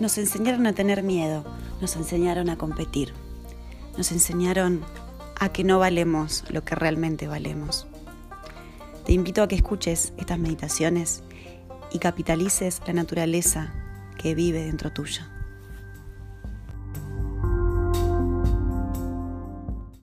nos enseñaron a tener miedo, nos enseñaron a competir, nos enseñaron a que no valemos lo que realmente valemos. Te invito a que escuches estas meditaciones y capitalices la naturaleza que vive dentro tuya.